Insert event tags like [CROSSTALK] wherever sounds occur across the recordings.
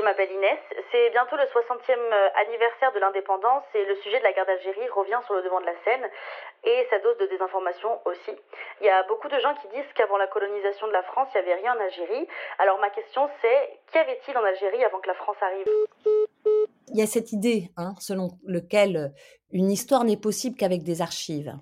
Je m'appelle Inès. C'est bientôt le 60e anniversaire de l'indépendance et le sujet de la guerre d'Algérie revient sur le devant de la scène et sa dose de désinformation aussi. Il y a beaucoup de gens qui disent qu'avant la colonisation de la France, il n'y avait rien en Algérie. Alors ma question c'est, qu'y avait-il en Algérie avant que la France arrive? Il y a cette idée hein, selon laquelle une histoire n'est possible qu'avec des archives.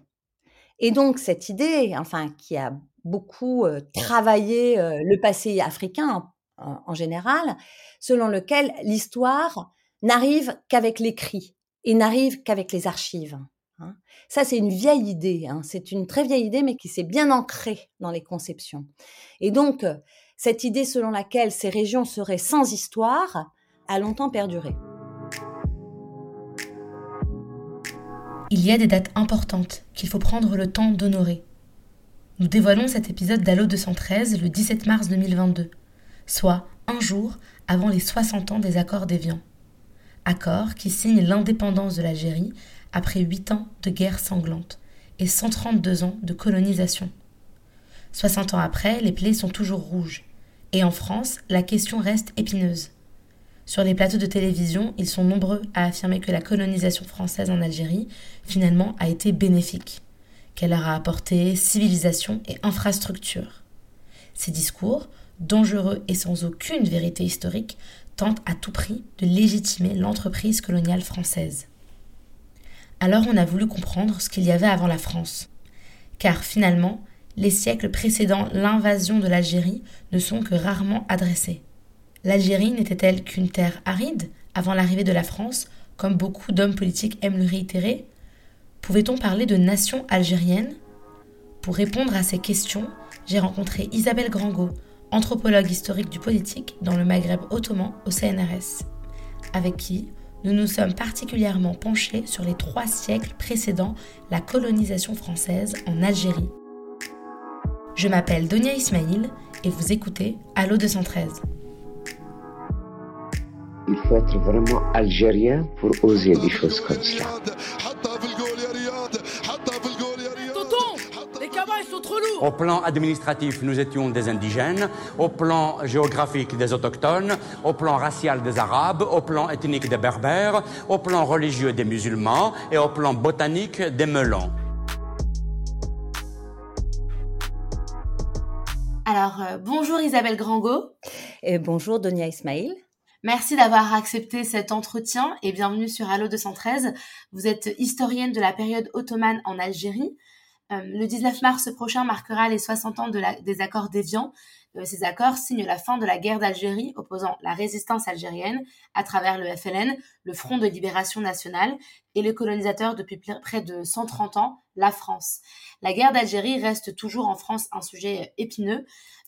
Et donc cette idée, enfin, qui a beaucoup travaillé le passé africain en, général, selon lequel l'histoire n'arrive qu'avec l'écrit et n'arrive qu'avec les archives. Hein. Ça, c'est une vieille idée. Hein. C'est une très vieille idée, mais qui s'est bien ancrée dans les conceptions. Et donc, cette idée selon laquelle ces régions seraient sans histoire a longtemps perduré. Il y a des dates importantes qu'il faut prendre le temps d'honorer. Nous dévoilons cet épisode d'Allo 213 le 17 mars 2022, soit un jour avant les 60 ans des accords d'Évian. Accords qui signent l'indépendance de l'Algérie après 8 ans de guerre sanglante et 132 ans de colonisation. 60 ans après, les plaies sont toujours rouges. Et en France, la question reste épineuse. Sur les plateaux de télévision, ils sont nombreux à affirmer que la colonisation française en Algérie, finalement, a été bénéfique, qu'elle leur a apporté civilisation et infrastructure. Ces discours, dangereux et sans aucune vérité historique, tentent à tout prix de légitimer l'entreprise coloniale française. Alors on a voulu comprendre ce qu'il y avait avant la France. Car finalement, les siècles précédant l'invasion de l'Algérie ne sont que rarement adressés. L'Algérie n'était-elle qu'une terre aride avant l'arrivée de la France, comme beaucoup d'hommes politiques aiment le réitérer? Pouvait-on parler de nation algérienne? Pour répondre à ces questions, j'ai rencontré Isabelle Grangot, anthropologue historique du politique dans le Maghreb ottoman au CNRS, avec qui nous nous sommes particulièrement penchés sur les trois siècles précédant la colonisation française en Algérie. Je m'appelle Donia Ismail et vous écoutez Allo 213. Il faut être vraiment algérien pour oser des choses comme cela. Au plan administratif, nous étions des indigènes. Au plan géographique, des autochtones. Au plan racial, des arabes. Au plan ethnique, des berbères. Au plan religieux, des musulmans. Et au plan botanique, des melons. Alors, euh, bonjour Isabelle Grango. Et bonjour Donia Ismail. Merci d'avoir accepté cet entretien et bienvenue sur Allo 213. Vous êtes historienne de la période ottomane en Algérie. Euh, le 19 mars prochain marquera les 60 ans des accords d'Évian. Euh, ces accords signent la fin de la guerre d'Algérie opposant la résistance algérienne à travers le FLN, le Front de libération nationale, et le colonisateur depuis près de 130 ans, la France. La guerre d'Algérie reste toujours en France un sujet épineux.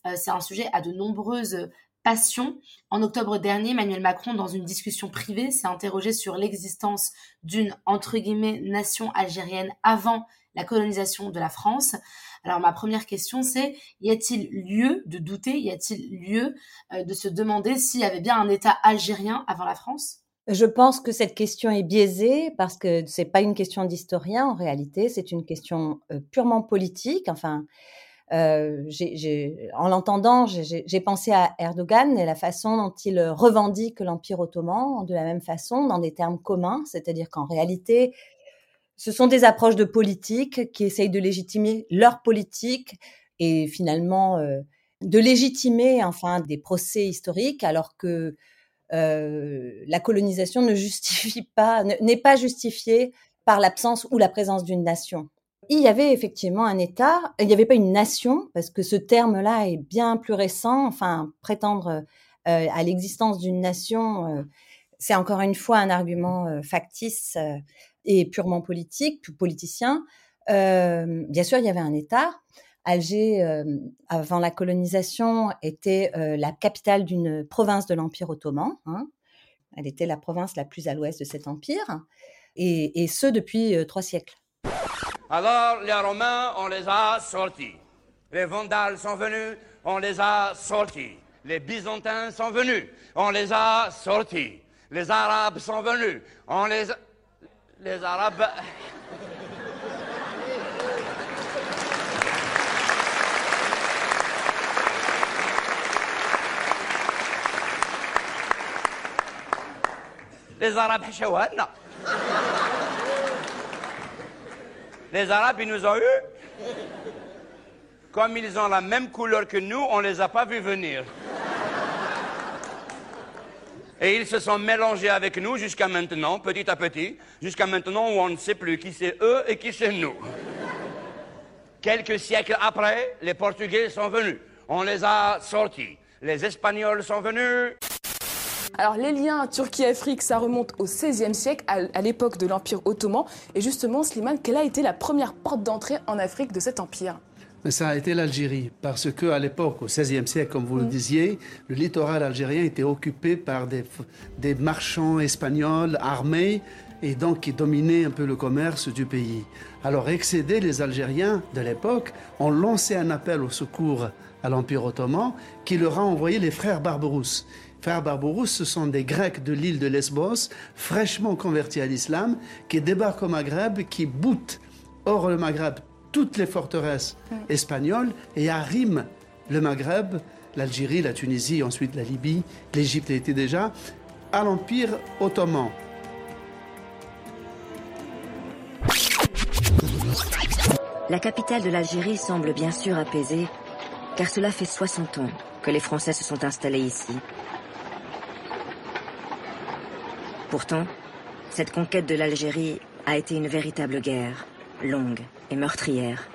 Euh, c'est un sujet à de nombreuses passion. En octobre dernier, Emmanuel Macron, dans une discussion privée, s'est interrogé sur l'existence d'une, entre guillemets, nation algérienne avant la colonisation de la France. Alors ma première question, c'est y a-t-il lieu de douter, y a-t-il lieu euh, de se demander s'il y avait bien un État algérien avant la France? Je pense que cette question est biaisée parce que c'est pas une question d'historien en réalité, c'est une question euh, purement politique. Enfin, euh, en l'entendant, j'ai pensé à Erdogan et la façon dont il revendique l'Empire ottoman de la même façon, dans des termes communs, c'est-à-dire qu'en réalité, ce sont des approches de politique qui essayent de légitimer leur politique et finalement euh, de légitimer enfin des procès historiques, alors que euh, la colonisation ne justifie [LAUGHS] pas, n'est pas justifiée par l'absence ou la présence d'une nation. Il y avait effectivement un État, il n'y avait pas une nation, parce que ce terme-là est bien plus récent, enfin, prétendre euh, à l'existence d'une nation, c'est encore une fois un argument factice et purement politique, politicien. bien sûr, il y avait un État. Alger, avant la colonisation, était la capitale d'une province de l'Empire ottoman. Hein. Elle était la province la plus à l'ouest de cet empire, et ce depuis trois siècles. Alors les Romains, on les a sortis. Les Vandales sont venus, on les a sortis. Les Byzantins sont venus, on les a sortis. Les Arabes sont venus, on les a... Les Arabes... Les Arabes, Les Arabes, ils nous ont eu. Comme ils ont la même couleur que nous, on ne les a pas vus venir. Et ils se sont mélangés avec nous jusqu'à maintenant, petit à petit, jusqu'à maintenant où on ne sait plus qui c'est eux et qui c'est nous. Quelques siècles après, les Portugais sont venus. On les a sortis. Les Espagnols sont venus. Alors les liens Turquie-Afrique, ça remonte au XVIe siècle, à, l'époque de l'Empire ottoman. Et justement, Slimane, quelle a été la première porte d'entrée en Afrique de cet empire? Mais ça a été l'Algérie, parce qu'à l'époque, au XVIe siècle, comme vous le mm. disiez, le littoral algérien était occupé par des, des marchands espagnols armés et donc qui dominaient un peu le commerce du pays. Alors, excédés, les Algériens de l'époque ont lancé un appel au secours à l'Empire ottoman qui leur a envoyé les frères Barberousse. Frères Barberousse, ce sont des Grecs de l'île de Lesbos, fraîchement convertis à l'islam, qui débarquent au Maghreb, qui boutent hors le Maghreb toutes les forteresses espagnoles et arriment le Maghreb, l'Algérie, la Tunisie, ensuite la Libye, l'Égypte était déjà, à l'Empire ottoman. La capitale de l'Algérie semble bien sûr apaisée, car cela fait 60 ans que les Français se sont installés ici. Pourtant, cette conquête de l'Algérie a été une véritable guerre, longue et meurtrière.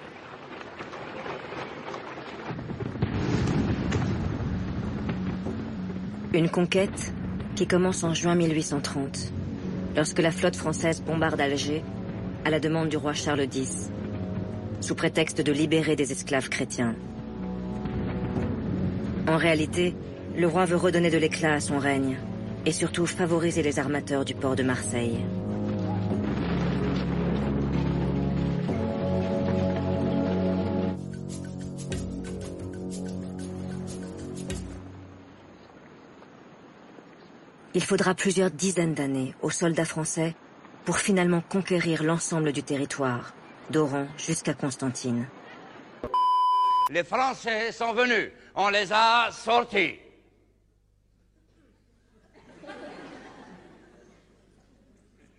Une conquête qui commence en juin 1830, lorsque la flotte française bombarde Alger à la demande du roi Charles X, sous prétexte de libérer des esclaves chrétiens. En réalité, le roi veut redonner de l'éclat à son règne et surtout favoriser les armateurs du port de Marseille. Faudra plusieurs dizaines d'années aux soldats français pour finalement conquérir l'ensemble du territoire, d'Oran jusqu'à Constantine. Les Français sont venus, on les a sortis.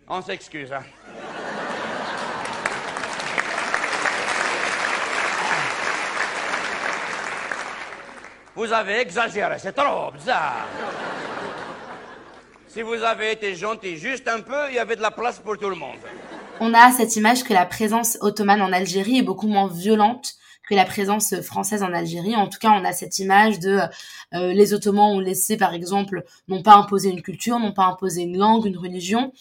On s'excuse. Hein. Vous avez exagéré, c'est trop bizarre. Si vous avez été gentil juste un peu, il y avait de la place pour tout le monde. On a cette image que la présence ottomane en Algérie est beaucoup moins violente que la présence française en Algérie. En tout cas, on a cette image de euh, les Ottomans ont laissé, par exemple, n'ont pas imposé une culture, n'ont pas imposé une langue, une religion.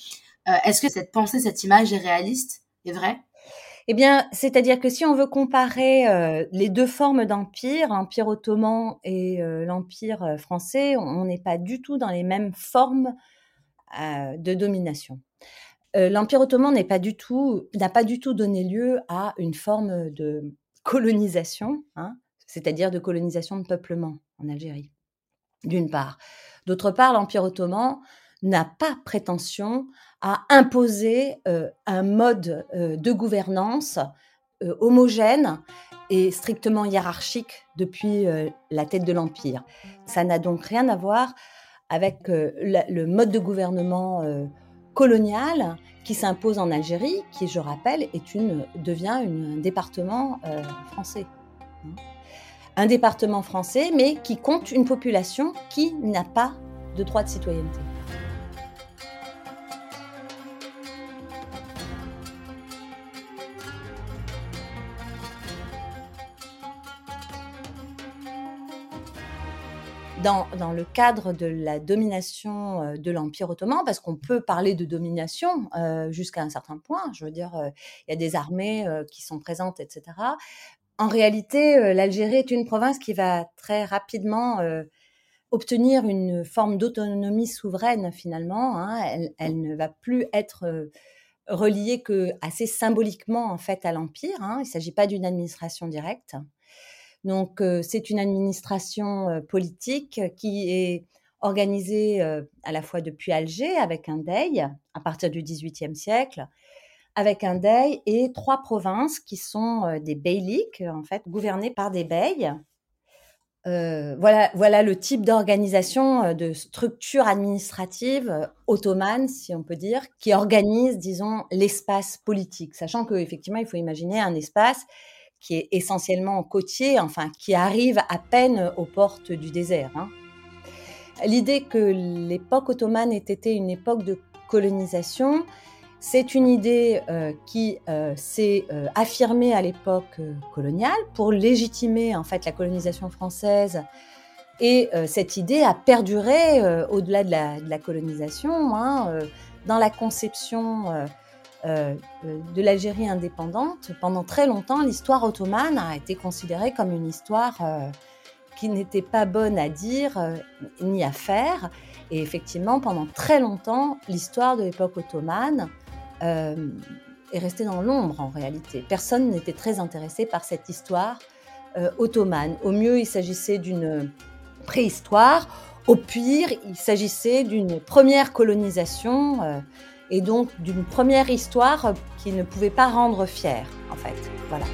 Euh, est-ce que cette pensée, cette image est réaliste, est vraie? Eh bien, c'est-à-dire que si on veut comparer euh, les deux formes d'empire, l'empire ottoman et l'empire français, on n'est pas du tout dans les mêmes formes de domination. l'empire ottoman n'a pas du tout donné lieu à une forme de colonisation, hein, c'est-à-dire de colonisation de peuplement en Algérie, d'une part. D'autre part, l'Empire ottoman n'a pas prétention à imposer euh, un mode euh, de gouvernance euh, homogène et strictement hiérarchique depuis la tête de l'Empire. Ça n'a donc rien à voir avec le mode de gouvernement colonial qui s'impose en Algérie, qui, je rappelle, est une, devient un département français. Hein. Un département français, mais qui compte une population qui n'a pas de droit de citoyenneté. Dans, le cadre de la domination euh, de l'Empire ottoman, parce qu'on peut parler de domination euh, jusqu'à un certain point, je veux dire, euh, il y a des armées qui sont présentes, etc. En réalité, l'Algérie est une province qui va très rapidement obtenir une forme d'autonomie souveraine finalement. Hein. Elle, ne va plus être reliée que assez symboliquement en fait à l'empire. Hein. Il ne s'agit pas d'une administration directe. Donc, euh, c'est une administration euh, politique qui est organisée euh, à la fois depuis Alger avec un Dey à partir du XVIIIe siècle, avec un Dey et trois provinces qui sont des beyliks, en fait, gouvernées par des beys. voilà, voilà le type d'organisation, de structure administrative ottomane, si on peut dire, qui organise, disons, l'espace politique, sachant qu'effectivement, il faut imaginer un espace qui est essentiellement côtier, enfin, qui arrive à peine aux portes du désert. Hein. L'idée que l'époque ottomane ait été une époque de colonisation, c'est une idée euh, qui euh, s'est euh, affirmée à l'époque coloniale pour légitimer en fait la colonisation française. Et cette idée a perduré au-delà de, la, colonisation, hein, dans la conception de l'Algérie indépendante. Pendant très longtemps, l'histoire ottomane a été considérée comme une histoire qui n'était pas bonne à dire ni à faire. Et effectivement, pendant très longtemps, l'histoire de l'époque ottomane euh, est resté dans l'ombre en réalité. Personne n'était très intéressé par cette histoire euh, ottomane. Au mieux, il s'agissait d'une préhistoire. Au pire, il s'agissait d'une première colonisation euh, et donc d'une première histoire qui ne pouvait pas rendre fier, en fait. Voilà.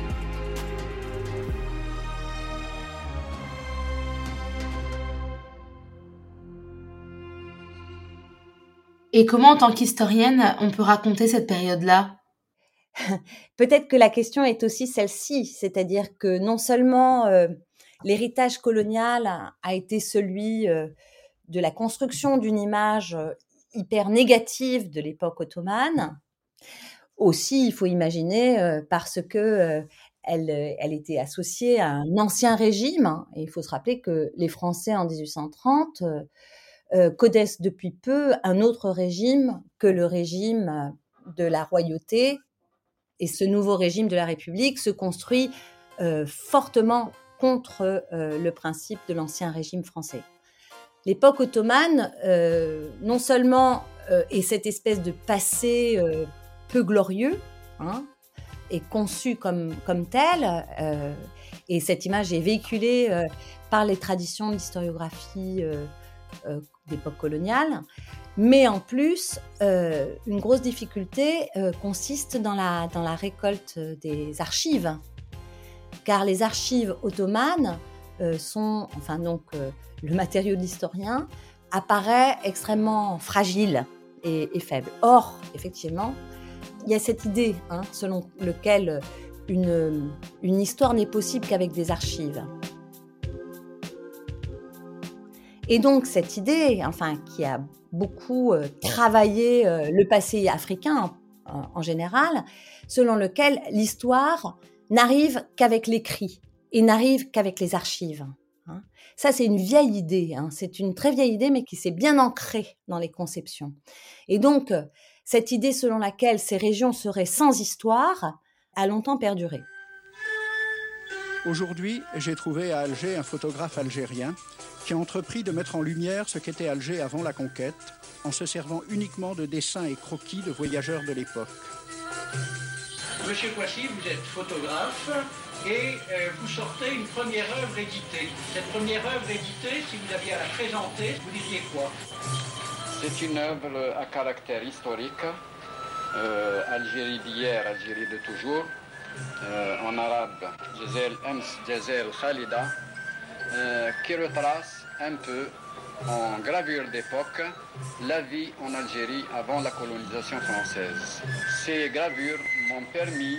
Et comment, en tant qu'historienne, on peut raconter cette période-là? [LAUGHS] Peut-être que la question est aussi celle-ci, c'est-à-dire que non seulement euh, l'héritage colonial a, été celui euh, de la construction d'une image euh, hyper négative de l'époque ottomane, aussi il faut imaginer parce que elle, elle, était associée à un ancien régime, hein, et il faut se rappeler que les Français en 1830 euh, connaissent depuis peu un autre régime que le régime de la royauté. Et ce nouveau régime de la République se construit euh, fortement contre euh, le principe de l'ancien régime français. L'époque ottomane, non seulement est cette espèce de passé peu glorieux, hein, est conçu comme, comme tel, et cette image est véhiculée par les traditions de l'historiographie d'époque coloniale. Mais en plus, euh, une grosse difficulté euh, consiste dans la, dans la récolte des archives. Car les archives ottomanes euh, sont, enfin donc le matériau de l'historien, apparaît extrêmement fragile et, faible. Or, effectivement, il y a cette idée hein, selon laquelle une, une histoire n'est possible qu'avec des archives. Et donc cette idée, enfin qui a beaucoup euh, travaillé euh, le passé africain en, général, selon lequel l'histoire n'arrive qu'avec l'écrit et n'arrive qu'avec les archives. Hein. Ça, c'est une vieille idée, hein. c'est une très vieille idée, mais qui s'est bien ancrée dans les conceptions. Et donc, euh, cette idée selon laquelle ces régions seraient sans histoire a longtemps perduré. Aujourd'hui, j'ai trouvé à Alger un photographe algérien qui a entrepris de mettre en lumière ce qu'était Alger avant la conquête, en se servant uniquement de dessins et croquis de voyageurs de l'époque. Monsieur Poissy, vous êtes photographe et euh, vous sortez une première œuvre éditée. Cette première œuvre éditée, si vous aviez à la présenter, vous diriez quoi? C'est une œuvre à caractère historique, euh, Algérie d'hier, Algérie de toujours, euh, en arabe, Jazel Ems, Jazel Khalida, qui retrace un peu en gravure d'époque la vie en Algérie avant la colonisation française. Ces gravures m'ont permis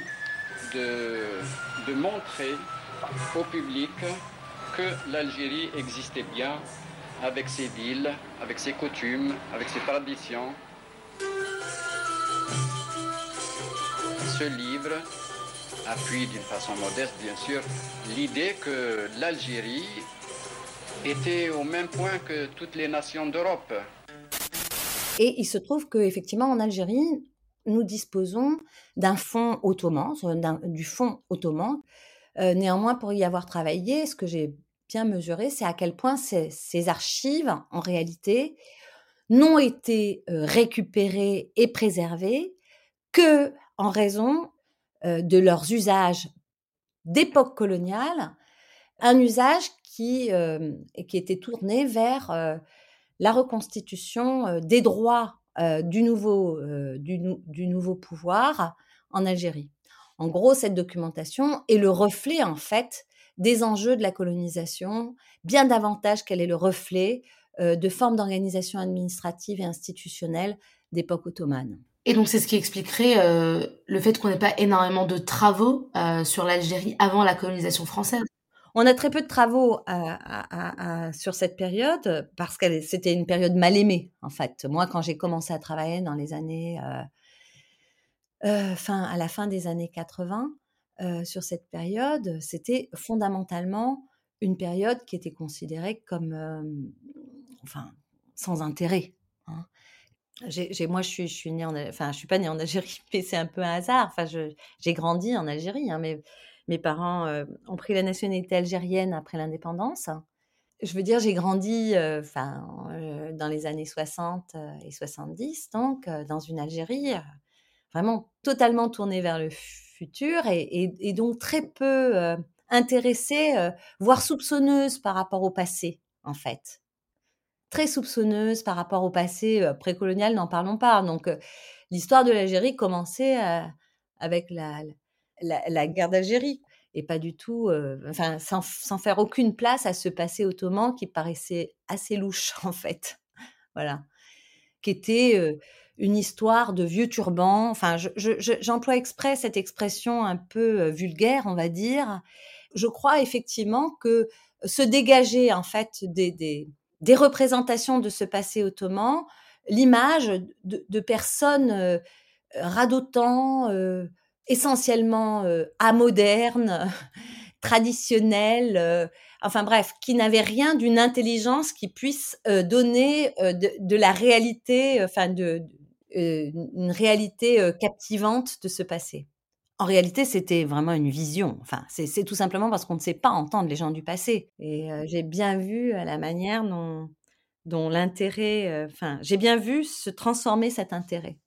de, montrer au public que l'Algérie existait bien avec ses villes, avec ses coutumes, avec ses traditions. Ce livre appuie d'une façon modeste, bien sûr, l'idée que l'Algérie était au même point que toutes les nations d'Europe. Et il se trouve qu'effectivement, en Algérie, nous disposons d'un fonds ottoman, du fonds ottoman. Euh, néanmoins, pour y avoir travaillé, ce que j'ai bien mesuré, c'est à quel point ces, archives, en réalité, n'ont été euh, récupérées et préservées que en raison euh, de leurs usages d'époque coloniale, un usage qui, euh, était tourné vers euh, la reconstitution des droits du, nouveau, du, du, nouveau pouvoir en Algérie. En gros, cette documentation est le reflet en fait des enjeux de la colonisation, bien davantage qu'elle est le reflet euh, de formes d'organisation administrative et institutionnelle d'époque ottomane. Et donc c'est ce qui expliquerait euh, le fait qu'on n'ait pas énormément de travaux euh, sur l'Algérie avant la colonisation française. On a très peu de travaux sur cette période parce que c'était une période mal aimée en fait. Moi, quand j'ai commencé à travailler dans les années, fin, à la fin des années 80, sur cette période, c'était fondamentalement une période qui était considérée comme, enfin, sans intérêt. Hein moi, je suis, je suis née en, enfin, je suis pas née en Algérie, [LAUGHS] mais c'est un peu un hasard. Enfin, j'ai grandi en Algérie, hein, mais mes parents ont pris la nationalité algérienne après l'indépendance. Je veux dire, j'ai grandi, enfin, dans les années 60 et 70, donc dans une Algérie vraiment totalement tournée vers le futur et donc très peu intéressée, voire soupçonneuse par rapport au passé, en fait très soupçonneuse par rapport au passé précolonial, n'en parlons pas. Donc, l'histoire de l'Algérie commençait avec la, la, guerre d'Algérie et pas du tout, enfin, sans, sans, faire aucune place à ce passé ottoman qui paraissait assez louche, [LAUGHS] en fait. Voilà. Qui était une histoire de vieux turbans. Enfin, j'emploie exprès cette expression un peu vulgaire, on va dire. Je crois effectivement que se dégager, en fait, des, des représentations de ce passé ottoman, l'image de, personnes euh, radotant, euh, essentiellement euh, amodernes, [LAUGHS] traditionnelles, enfin bref, qui n'avaient rien d'une intelligence qui puisse donner de, la réalité, enfin de, une réalité captivante de ce passé. En réalité, c'était vraiment une vision. Enfin, c'est tout simplement parce qu'on ne sait pas entendre les gens du passé. Et j'ai bien vu la manière dont, dont l'intérêt, enfin, j'ai bien vu se transformer cet intérêt.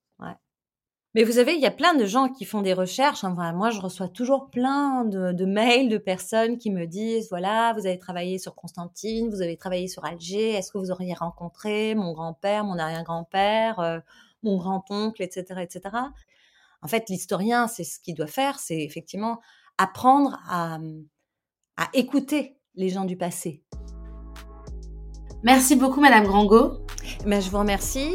Mais vous savez, il y a plein de gens qui font des recherches. Enfin, moi, je reçois toujours plein de, de, mails de personnes qui me disent, voilà, vous avez travaillé sur Constantine, vous avez travaillé sur Alger, est-ce que vous auriez rencontré mon grand-père, mon arrière-grand-père, mon grand-oncle, etc., etc. En fait, l'historien, c'est ce qu'il doit faire, c'est effectivement apprendre à, écouter les gens du passé. Merci beaucoup, Madame Grango. Ben, je vous remercie.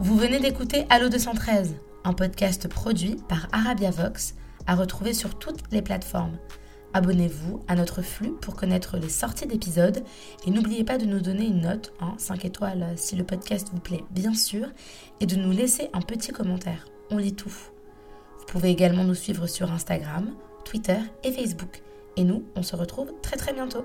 Vous venez d'écouter Allo 213, un podcast produit par Arabia Vox, à retrouver sur toutes les plateformes. Abonnez-vous à notre flux pour connaître les sorties d'épisodes et n'oubliez pas de nous donner une note en 5 étoiles si le podcast vous plaît bien sûr et de nous laisser un petit commentaire. On lit tout. Vous pouvez également nous suivre sur Instagram, Twitter et Facebook. Et nous, on se retrouve très très bientôt.